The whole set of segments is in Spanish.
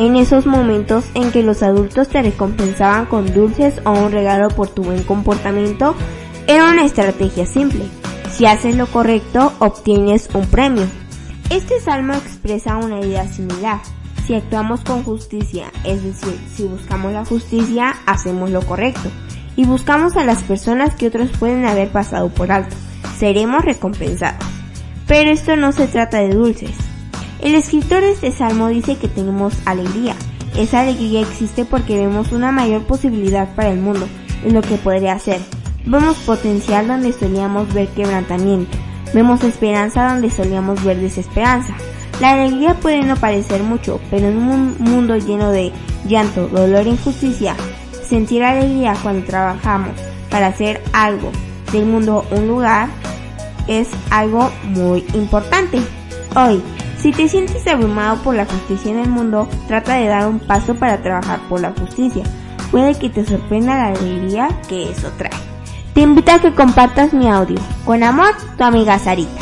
En esos momentos en que los adultos te recompensaban con dulces o un regalo por tu buen comportamiento, era una estrategia simple. Si haces lo correcto, obtienes un premio. Este salmo expresa una idea similar. Si actuamos con justicia, es decir, si buscamos la justicia, hacemos lo correcto. Y buscamos a las personas que otros pueden haber pasado por alto. Seremos recompensados. Pero esto no se trata de dulces. El escritor de este salmo dice que tenemos alegría. Esa alegría existe porque vemos una mayor posibilidad para el mundo en lo que podría ser. Vemos potencial donde solíamos ver quebrantamiento. Vemos esperanza donde solíamos ver desesperanza. La alegría puede no parecer mucho, pero en un mundo lleno de llanto, dolor e injusticia, sentir alegría cuando trabajamos para hacer algo del mundo un lugar es algo muy importante. Hoy, si te sientes abrumado por la justicia en el mundo, trata de dar un paso para trabajar por la justicia. Puede que te sorprenda la alegría que eso trae. Te invito a que compartas mi audio. Con amor, tu amiga Sarita.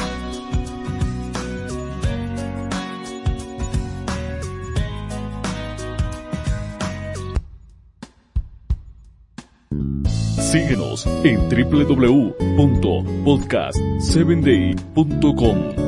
Síguenos en www.podcast7day.com.